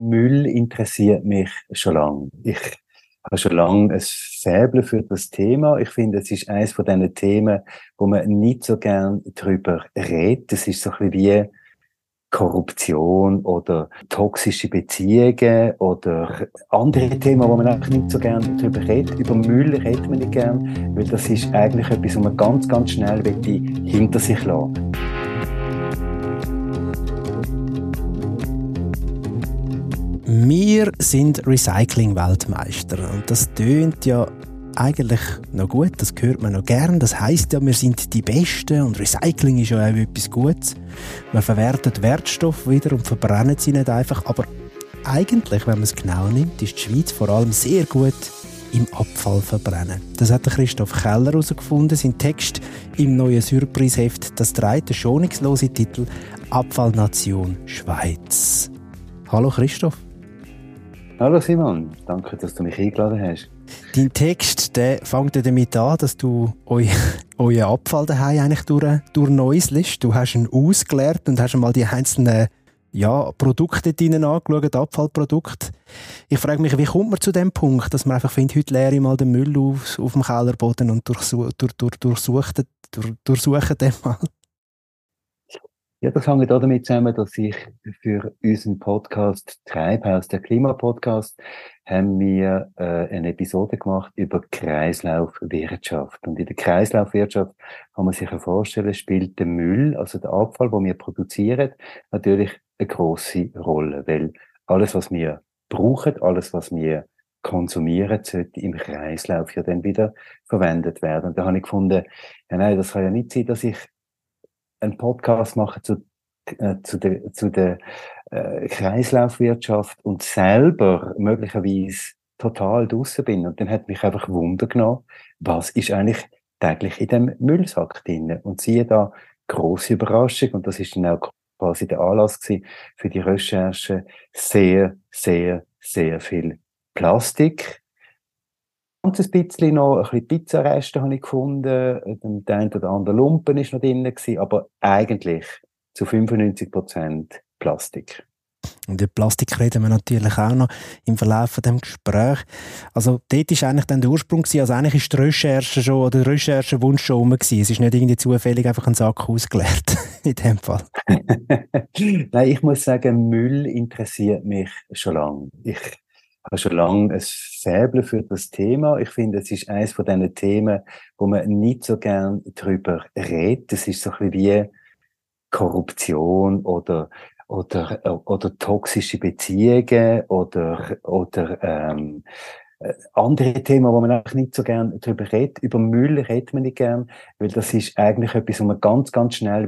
Müll interessiert mich schon lange. Ich habe schon lange ein Faible für das Thema. Ich finde, es ist eines von diesen Themen, wo man nicht so gern drüber redet. Es ist so ein bisschen wie Korruption oder toxische Beziehungen oder andere Themen, wo man einfach nicht so gern drüber redet. Über Müll redet man nicht gern, weil das ist eigentlich etwas, wo man ganz, ganz schnell hinter sich lassen Wir sind Recycling-Weltmeister und das tönt ja eigentlich noch gut, das hört man noch gern. Das heißt ja, wir sind die Besten und Recycling ist ja auch etwas Gutes. Man verwertet Wertstoffe wieder und verbrennt sie nicht einfach. Aber eigentlich, wenn man es genau nimmt, ist die Schweiz vor allem sehr gut im Abfall verbrennen. Das hat Christoph Keller herausgefunden. Sein Text im neuen Surprise-Heft, das trägt den schonungslosen Titel Abfallnation Schweiz. Hallo Christoph. Hallo Simon, danke, dass du mich eingeladen hast. Dein Text der fängt damit an, dass du eu, euren Abfall daheim eigentlich durch, durchneuselst. Du hast ihn ausgeleert und hast mal die einzelnen ja, Produkte drinnen angeschaut, Abfallprodukte. Ich frage mich, wie kommt man zu dem Punkt, dass man einfach findet, heute leere ich mal den Müll auf, auf dem Kellerboden und durchsuche, durch, durch, durchsuche, durch, durchsuche den mal? Ja, das hängt auch damit zusammen, dass ich für unseren Podcast Treibhaus, der Klimapodcast, haben wir äh, eine Episode gemacht über Kreislaufwirtschaft. Und in der Kreislaufwirtschaft kann man sich ja vorstellen, spielt der Müll, also der Abfall, den wir produzieren, natürlich eine große Rolle, weil alles, was wir brauchen, alles, was wir konsumieren, sollte im Kreislauf ja dann wieder verwendet werden. Und da habe ich gefunden, ja nein, das kann ja nicht sein, dass ich einen Podcast machen zu, äh, zu der, zu der äh, Kreislaufwirtschaft und selber möglicherweise total draussen bin. Und dann hat mich einfach Wunder genommen, was ist eigentlich täglich in dem Müllsack drin? Und siehe da, große Überraschung. Und das ist dann auch quasi der Anlass gewesen für die Recherche. Sehr, sehr, sehr viel Plastik ganzes bisschen noch, ein bisschen Pizzareste habe ich gefunden, der ein oder andere Lumpen ist noch drin gewesen, aber eigentlich zu 95 Prozent Plastik. Und über Plastik reden wir natürlich auch noch im Verlauf von dem Gespräch. Also dort ist eigentlich dann der Ursprung gewesen, also eigentlich ist die Recherche schon, oder der Recherchewunsch schon rum gewesen. Es ist nicht irgendwie zufällig einfach ein Sack ausgeleert, in dem Fall. Nein, ich muss sagen, Müll interessiert mich schon lange. Ich habe schon lange ein Faible für das Thema. Ich finde, es ist eines von diesen Themen, wo man nicht so gern drüber redet. Es ist so ein bisschen wie Korruption oder oder oder toxische Beziehungen oder oder ähm, äh, andere Themen, wo man eigentlich nicht so gern drüber redet. Über Müll redet man nicht gern, weil das ist eigentlich etwas, wo man ganz, ganz schnell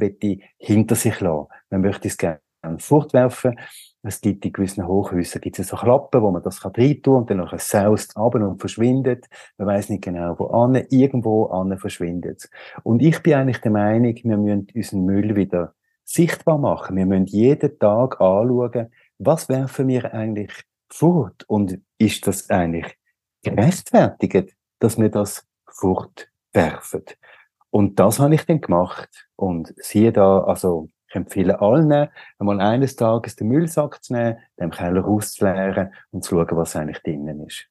hinter sich lassen. Man möchte es gerne fortwerfen. Es gibt in gewissen Hochhäusern gibt es so Klappen, wo man das kann rein tun und dann nachher saust ab und verschwindet. Man weiß nicht genau, wo an, irgendwo an verschwindet. Und ich bin eigentlich der Meinung, wir müssen unseren Müll wieder sichtbar machen. Wir müssen jeden Tag anschauen, was werfen wir eigentlich fort und ist das eigentlich gerechtfertigt, dass wir das fortwerfen? Und das habe ich dann gemacht. Und siehe da, also ich empfehle allen, einmal eines Tages den Müllsack zu nehmen, den Keller auszuleeren und zu schauen, was eigentlich drinnen ist.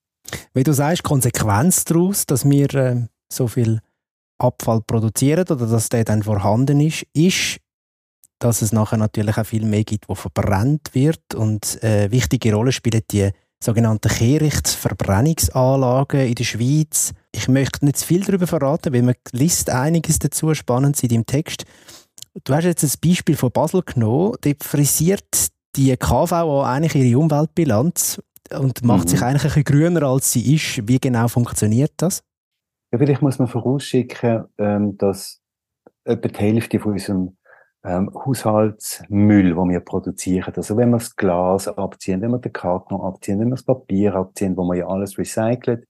Wie du sagst, Konsequenz daraus, dass wir äh, so viel Abfall produzieren oder dass der dann vorhanden ist, ist, dass es nachher natürlich auch viel mehr gibt, wo verbrannt wird und äh, wichtige Rolle spielen die sogenannten Kehrichtverbrennungsanlagen in der Schweiz. Ich möchte nicht zu viel darüber verraten, weil man liest einiges dazu spannend in deinem Text. Du hast jetzt ein Beispiel von Basel genommen. Dort frisiert die KVA eigentlich ihre Umweltbilanz und macht mhm. sich eigentlich ein bisschen grüner, als sie ist. Wie genau funktioniert das? Ja, vielleicht muss man vorausschicken, ähm, dass etwa die Hälfte von unserem ähm, Haushaltsmüll, den wir produzieren, also wenn wir das Glas abziehen, wenn wir den Karton abziehen, wenn wir das Papier abziehen, wo wir ja alles recycelt,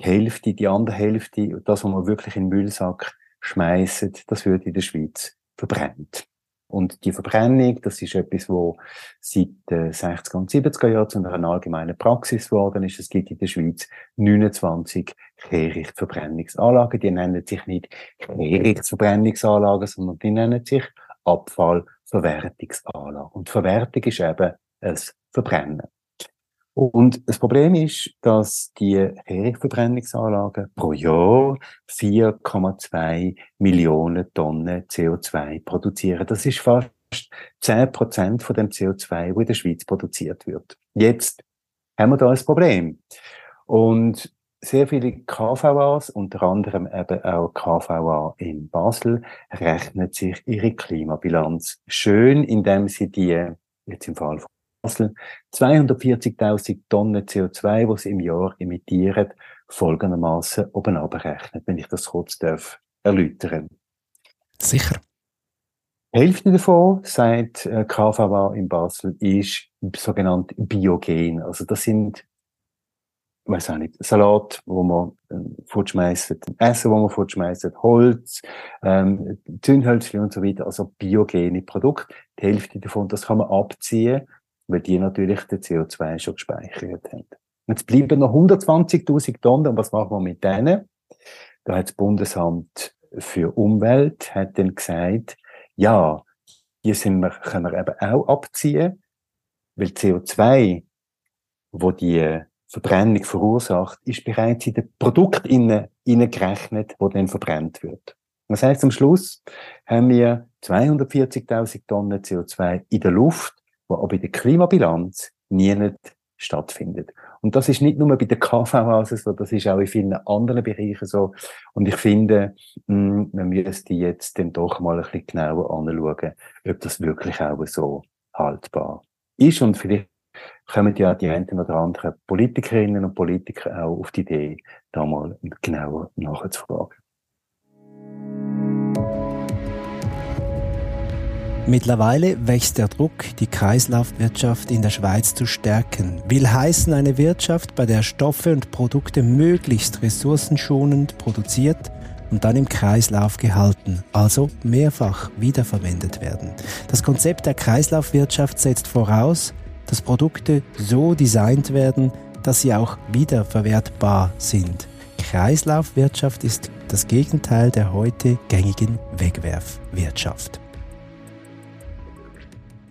die Hälfte, die andere Hälfte, das, was wir wirklich in den Müllsack schmeißen, das wird in der Schweiz verbrennt. Und die Verbrennung, das ist etwas, wo seit den 60er und 70er Jahren zu einer allgemeinen Praxis geworden ist. Es gibt in der Schweiz 29 Kehrichtverbrennungsanlagen. Die nennen sich nicht Kehrichtverbrennungsanlagen, sondern die nennen sich Abfallverwertungsanlagen. Und Verwertung ist eben ein Verbrennen. Und das Problem ist, dass die Herichverbrennungsanlagen pro Jahr 4,2 Millionen Tonnen CO2 produzieren. Das ist fast 10 Prozent von dem CO2, wo in der Schweiz produziert wird. Jetzt haben wir da ein Problem. Und sehr viele KVAs, unter anderem eben auch KVA in Basel, rechnen sich ihre Klimabilanz schön, indem sie die, jetzt im Fall von Basel 240.000 Tonnen CO2, die sie im Jahr emittieren, folgendermaßen oben abrechnet, wenn ich das kurz darf erläutern. Sicher. Die Hälfte davon, sagt äh, KVA in Basel, ist sogenannt biogen. Also das sind, ich weiß auch nicht, Salat, wo man äh, fortschmeißt, Essen, wo man fortschmeißt, Holz, ähm, Zündhölzchen und so weiter, also biogene Produkte. Die Hälfte davon, das kann man abziehen weil die natürlich den CO2 schon gespeichert haben. Jetzt bleiben noch 120.000 Tonnen. Und was machen wir mit denen? Da hat das Bundesamt für Umwelt hat dann gesagt, ja, hier sind wir, können wir eben auch abziehen, weil CO2, wo die Verbrennung verursacht, ist bereits in den Produkt gerechnet, wo dann verbrennt wird. Das heißt, am Schluss haben wir 240.000 Tonnen CO2 in der Luft, wo aber in der Klimabilanz nie stattfindet. Und das ist nicht nur bei der KVA so, das ist auch in vielen anderen Bereichen so. Und ich finde, mh, man müsste jetzt dann doch mal ein bisschen genauer anschauen, ob das wirklich auch so haltbar ist. Und vielleicht kommen ja die einen oder anderen Politikerinnen und Politiker auch auf die Idee, da mal genauer nachzufragen. Mittlerweile wächst der Druck, die Kreislaufwirtschaft in der Schweiz zu stärken. Will heißen eine Wirtschaft, bei der Stoffe und Produkte möglichst ressourcenschonend produziert und dann im Kreislauf gehalten, also mehrfach wiederverwendet werden. Das Konzept der Kreislaufwirtschaft setzt voraus, dass Produkte so designt werden, dass sie auch wiederverwertbar sind. Kreislaufwirtschaft ist das Gegenteil der heute gängigen Wegwerfwirtschaft.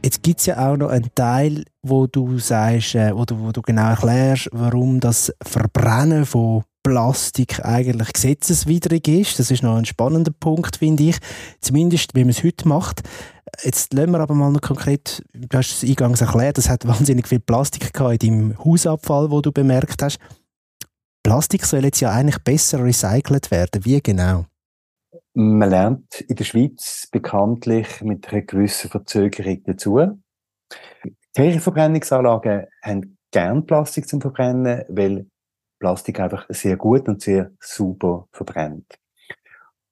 Jetzt gibt es ja auch noch einen Teil, wo du sagst, äh, wo, du, wo du genau erklärst, warum das Verbrennen von Plastik eigentlich gesetzeswidrig ist. Das ist noch ein spannender Punkt, finde ich. Zumindest, wie man es heute macht. Jetzt lassen wir aber mal noch konkret, du hast es eingangs erklärt, es hat wahnsinnig viel Plastik gehabt in deinem Hausabfall, wo du bemerkt hast. Plastik soll jetzt ja eigentlich besser recycelt werden. Wie genau? Man lernt in der Schweiz bekanntlich mit einer gewissen Verzögerung dazu. Kirchenverbrennungsanlagen haben gern Plastik zum Verbrennen, weil Plastik einfach sehr gut und sehr super verbrennt.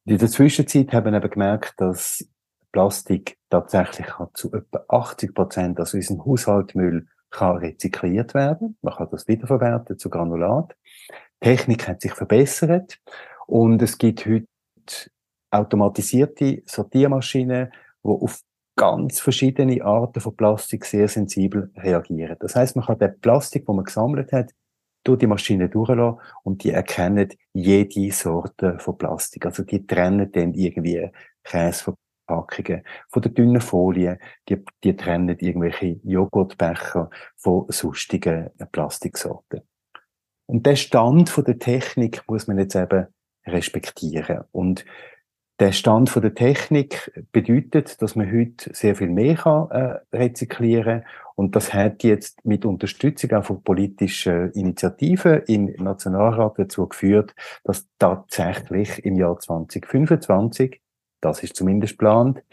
In der Zwischenzeit haben wir eben gemerkt, dass Plastik tatsächlich zu etwa 80 Prozent aus unserem Haushaltsmüll kann rezykliert werden. Man kann das wiederverwerten zu Granulat. Die Technik hat sich verbessert und es gibt heute automatisierte Sortiermaschinen, die auf ganz verschiedene Arten von Plastik sehr sensibel reagieren. Das heißt, man kann den Plastik, den man gesammelt hat, durch die Maschine durchlassen und die erkennen jede Sorte von Plastik. Also die trennen dann irgendwie Käseverpackungen von der dünnen Folie, die, die trennen irgendwelche Joghurtbecher von sonstigen Plastiksorten. Und der Stand von der Technik muss man jetzt eben respektieren. Und der Stand der Technik bedeutet, dass man heute sehr viel mehr kann, äh, rezyklieren kann. Und das hat jetzt mit Unterstützung auch von politischen Initiativen im Nationalrat dazu geführt, dass tatsächlich im Jahr 2025, das ist zumindest geplant,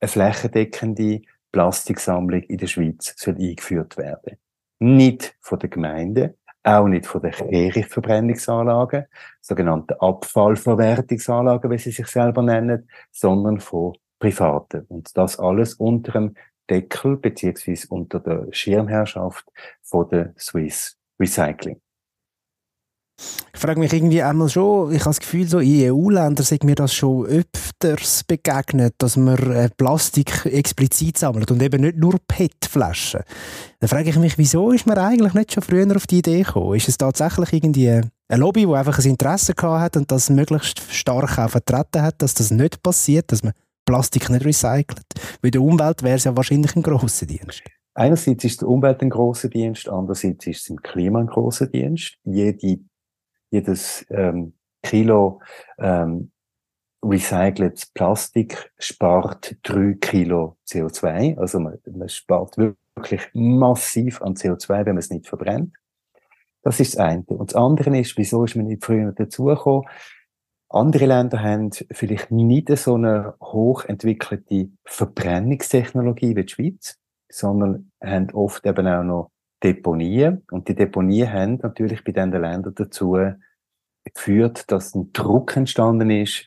eine flächendeckende Plastiksammlung in der Schweiz soll eingeführt werden. Nicht von der Gemeinde, auch nicht von den Kehrichtverbrennungsanlagen, sogenannten Abfallverwertungsanlagen, wie sie sich selber nennen, sondern von Privaten. Und das alles unter dem Deckel beziehungsweise unter der Schirmherrschaft von der Swiss Recycling. Ich frage mich irgendwie einmal schon, ich habe das Gefühl, so in EU-Ländern sind mir das schon öfters begegnet, dass man äh, Plastik explizit sammelt und eben nicht nur PET-Flaschen. Dann frage ich mich, wieso ist man eigentlich nicht schon früher auf die Idee gekommen? Ist es tatsächlich irgendwie eine Lobby, die einfach ein Interesse hat und das möglichst stark auch vertreten hat, dass das nicht passiert, dass man Plastik nicht recycelt? Weil der Umwelt wäre es ja wahrscheinlich ein grosser Dienst. einerseits ist der Umwelt ein großer Dienst, andererseits ist es im Klima ein großer Dienst. Jede, jedes ähm, Kilo ähm, recyceltes Plastik spart drei Kilo CO2. Also man, man spart wirklich massiv an CO2, wenn man es nicht verbrennt. Das ist das eine. Und das andere ist, wieso ist man nicht früher dazugekommen? Andere Länder haben vielleicht nicht so eine hochentwickelte Verbrennungstechnologie wie die Schweiz, sondern haben oft eben auch noch Deponien. Und die Deponien haben natürlich bei diesen Ländern dazu geführt, dass ein Druck entstanden ist,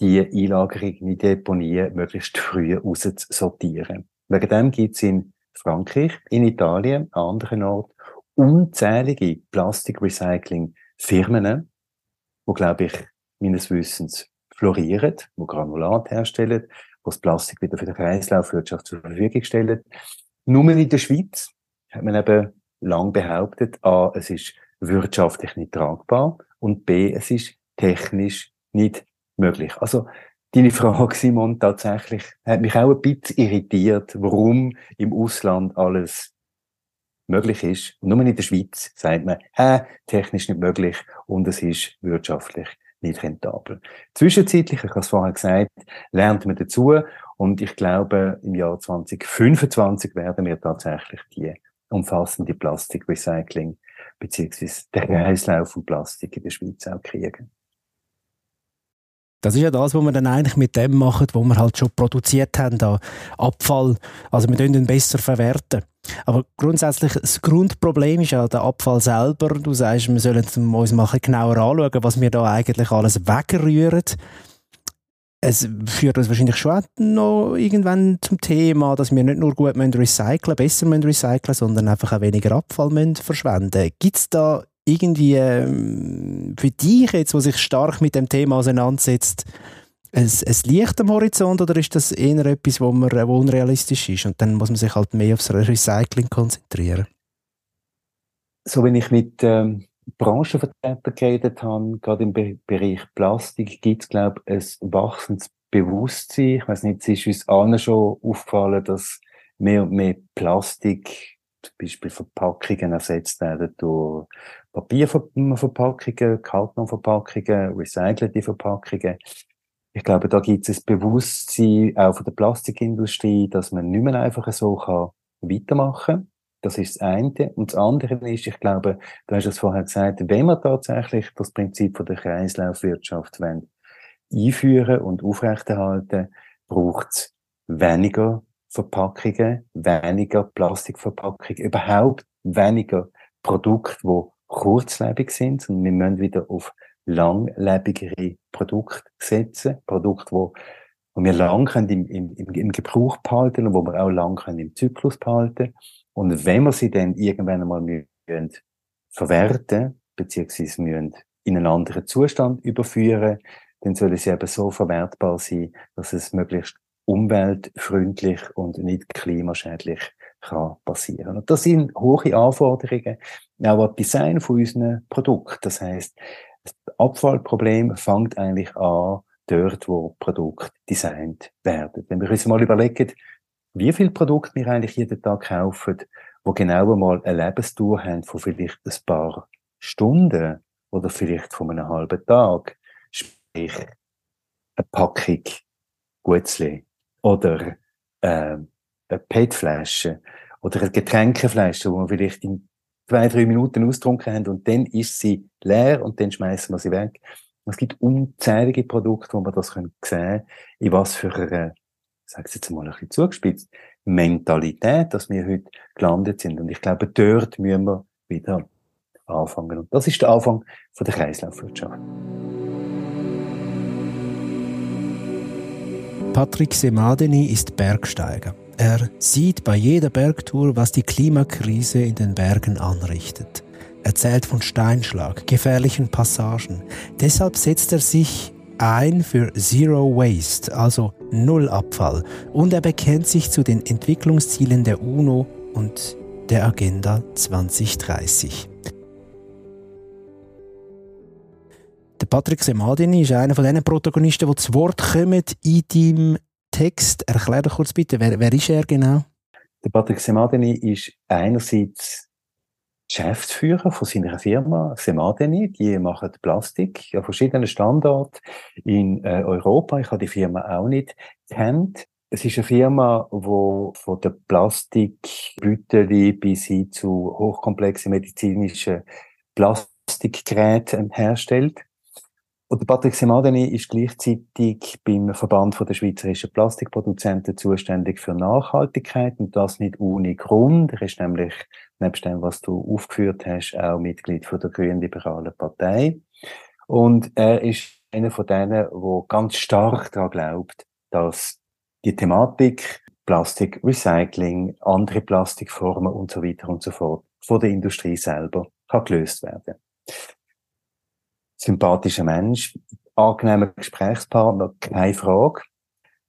die Einlagerung in die Deponien möglichst früh auszusortieren. Wegen dem gibt es in Frankreich, in Italien, an anderen Orten unzählige Plastikrecycling-Firmen, wo, glaube ich, meines Wissens florieren, wo Granulat herstellen, wo das Plastik wieder für die Kreislaufwirtschaft zur Verfügung stellen. Nur in der Schweiz hat man eben lang behauptet, a, es ist wirtschaftlich nicht tragbar und b, es ist technisch nicht möglich. Also deine Frage, Simon, tatsächlich hat mich auch ein bisschen irritiert, warum im Ausland alles möglich ist. Nur in der Schweiz sagt man, hä, technisch nicht möglich und es ist wirtschaftlich nicht rentabel. Zwischenzeitlich, ich habe es vorher gesagt, lernt man dazu und ich glaube, im Jahr 2025 werden wir tatsächlich die umfassende Plastikrecycling beziehungsweise der Kreislauf von Plastik in der Schweiz auch kriegen. Das ist ja das, was wir dann eigentlich mit dem machen, was wir halt schon produziert haben, da Abfall. Also wir können ihn besser verwerten. Aber grundsätzlich, das Grundproblem ist ja der Abfall selber. Du sagst, wir sollen uns mal genauer anschauen, was wir da eigentlich alles wegrühren. Es führt uns wahrscheinlich schon noch irgendwann zum Thema, dass wir nicht nur gut recyceln besser recyceln sondern einfach auch weniger Abfall verschwenden Gibt es da irgendwie ähm, für dich jetzt, wo sich stark mit dem Thema auseinandersetzt, ein, ein Licht am Horizont oder ist das eher etwas, wo, man, wo unrealistisch ist und dann muss man sich halt mehr aufs Recycling konzentrieren? So wenn ich mit ähm, Branchenvertretern geredet habe, gerade im Be Bereich Plastik, gibt es glaube ich ein wachsendes Bewusstsein. Ich weiß nicht, es ist uns allen schon aufgefallen, dass mehr und mehr Plastik zum Beispiel Verpackungen ersetzt werden durch Papierverpackungen, Kartonverpackungen, recycelte Verpackungen. Ich glaube, da gibt es ein Bewusstsein auch von der Plastikindustrie, dass man nicht mehr einfach so kann weitermachen kann. Das ist das eine. Und das andere ist, ich glaube, du hast es vorher gesagt, wenn wir tatsächlich das Prinzip von der Kreislaufwirtschaft einführen und aufrechterhalten, braucht es weniger Verpackungen, weniger Plastikverpackungen, überhaupt weniger Produkte, die kurzlebig sind. Und wir müssen wieder auf langlebigere Produkte setzen. Produkte, wo, wo wir lang können im, im, im Gebrauch behalten und wo wir auch lang können im Zyklus behalten. Und wenn wir sie dann irgendwann einmal müssen verwerten, beziehungsweise müssen in einen anderen Zustand überführen, dann sollen sie eben so verwertbar sein, dass es möglichst umweltfreundlich und nicht klimaschädlich kann passieren. Und das sind hohe Anforderungen, auch am Design von unseren Produkten. Das heißt, das Abfallproblem fängt eigentlich an, dort, wo Produkte designt werden. Wenn wir uns mal überlegen, wie viele Produkte wir eigentlich jeden Tag kaufen, wo genau einmal eine Lebensdauer haben von vielleicht ein paar Stunden oder vielleicht von einem halben Tag. Sprich, eine Packung Gutzli oder äh, eine PET-Flasche oder eine Getränkeflasche, wo wir vielleicht in zwei, drei Minuten austrunken haben und dann ist sie leer und dann schmeißen wir sie weg. Es gibt unzählige Produkte, wo man das sehen können, in was für einer, ich sage jetzt mal ein bisschen zugespitzt, Mentalität, dass wir heute gelandet sind. Und ich glaube, dort müssen wir wieder anfangen. Und das ist der Anfang von der Kreislaufwirtschaft. Patrick Semadeni ist Bergsteiger. Er sieht bei jeder Bergtour, was die Klimakrise in den Bergen anrichtet. Er zählt von Steinschlag, gefährlichen Passagen. Deshalb setzt er sich ein für Zero Waste, also Null Abfall. Und er bekennt sich zu den Entwicklungszielen der UNO und der Agenda 2030. Der Patrick Semadini ist einer von den Protagonisten, die zu Wort kommen in deinem Text. Erklär doch kurz bitte, wer, wer ist er genau? Der Patrick Semadeni ist einerseits Geschäftsführer von seiner Firma Semadeni. Die machen Plastik an verschiedenen Standorten in äh, Europa. Ich habe die Firma auch nicht kennt. Es ist eine Firma, die von der Plastikbüteli bis hin zu hochkomplexen medizinischen Plastikgeräten herstellt. Und der Patrick Semadeni ist gleichzeitig beim Verband der schweizerischen Plastikproduzenten zuständig für Nachhaltigkeit und das nicht ohne Grund. Er ist nämlich, nebst dem, was du aufgeführt hast, auch Mitglied von der Grünliberalen Partei. Und er ist einer von denen, der ganz stark daran glaubt, dass die Thematik Plastik, Recycling, andere Plastikformen und so weiter und so fort von der Industrie selber kann gelöst werden sympathischer Mensch, angenehmer Gesprächspartner, keine Frage.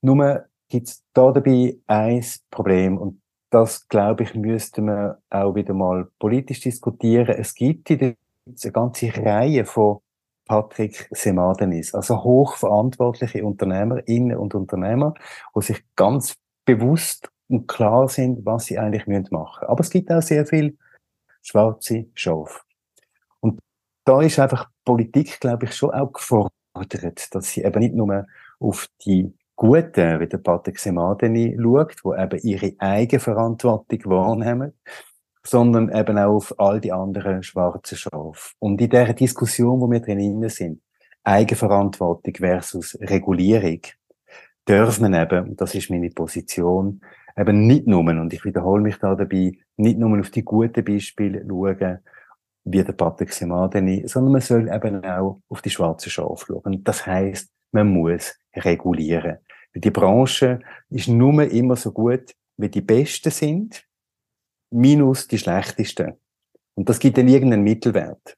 Nur gibt es da dabei ein Problem und das, glaube ich, müsste man auch wieder mal politisch diskutieren. Es gibt in der eine ganze Reihe von Patrick Semadenis, also hochverantwortliche Unternehmerinnen und Unternehmer, die sich ganz bewusst und klar sind, was sie eigentlich machen müssen. Aber es gibt auch sehr viel schwarze Schafe da ist einfach Politik, glaube ich, schon auch gefordert, dass sie eben nicht nur auf die Guten, wie der Patrick Semadeni schaut, wo eben ihre Eigenverantwortung wahrnehmen, sondern eben auch auf all die anderen schwarzen Schafe. Und in der Diskussion, wo wir drinnen sind, Eigenverantwortung versus Regulierung, darf man eben, und das ist meine Position, eben nicht nur, und ich wiederhole mich da dabei, nicht nur auf die guten Beispiele schauen, wie der Patrick Semadeni, sondern man soll eben auch auf die schwarze Schafe schauen. Das heißt, man muss regulieren. Die Branche ist nur immer so gut, wie die Besten sind, minus die Schlechtesten. Und das gibt dann irgendeinen Mittelwert.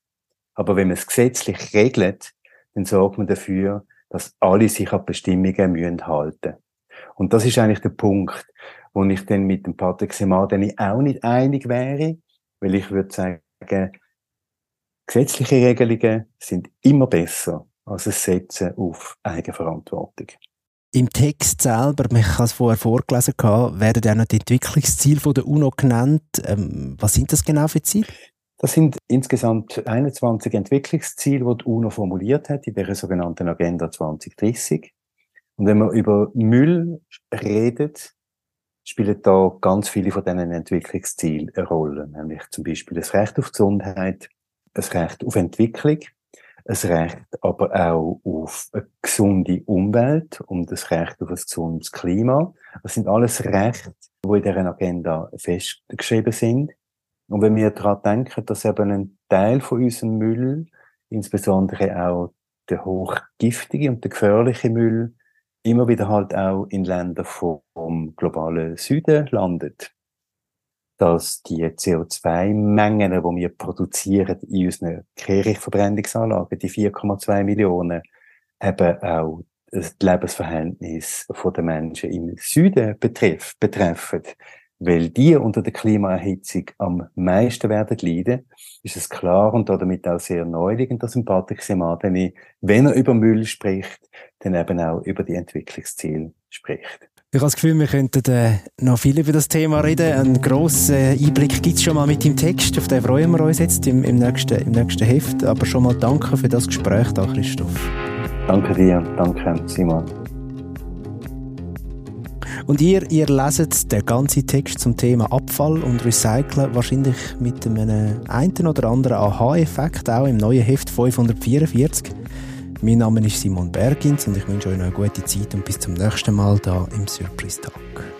Aber wenn man es gesetzlich regelt, dann sorgt man dafür, dass alle sich an Bestimmungen müssen halten. Und das ist eigentlich der Punkt, wo ich dann mit dem Patrick Semadeni auch nicht einig wäre, weil ich würde sagen, Gesetzliche Regelungen sind immer besser als ein Setzen auf Eigenverantwortung. Im Text selber, ich habe es vorher vorgelesen, werden auch noch die Entwicklungsziele der UNO genannt. Ähm, was sind das genau für Ziele? Das sind insgesamt 21 Entwicklungsziele, die die UNO formuliert hat in der sogenannten Agenda 2030. Und wenn man über Müll redet, spielen da ganz viele von diesen Entwicklungszielen eine Rolle. Nämlich zum Beispiel das Recht auf Gesundheit, ein Recht auf Entwicklung, ein Recht aber auch auf eine gesunde Umwelt und das Recht auf ein gesundes Klima. Das sind alles Rechte, die in dieser Agenda festgeschrieben sind. Und wenn wir daran denken, dass eben ein Teil von unserem Müll, insbesondere auch der hochgiftige und der gefährliche Müll, immer wieder halt auch in Ländern vom globalen Süden landet dass die CO2-Mengen, die wir produzieren in unseren Kehrichtverbrennungsanlagen, die 4,2 Millionen, eben auch das Lebensverhältnis der Menschen im Süden betreff, betreffen. Weil die unter der Klimaerhitzung am meisten werden leiden, ist es klar und damit auch sehr neuliegend, dass ein Patrick Semadeni, wenn er über Müll spricht, dann eben auch über die Entwicklungsziele spricht. Ich habe das Gefühl, wir könnten äh, noch viel über das Thema reden. Einen grossen Einblick gibt es schon mal mit dem Text, auf den freuen wir uns jetzt im, im, nächsten, im nächsten Heft. Aber schon mal danke für das Gespräch da, Christoph. Danke dir, danke Simon. Und ihr, ihr leset den ganzen Text zum Thema Abfall und Recyceln wahrscheinlich mit einem einen oder anderen Aha-Effekt auch im neuen Heft 544. Mein Name ist Simon Bergins und ich wünsche euch noch eine gute Zeit und bis zum nächsten Mal da im Surprise Talk.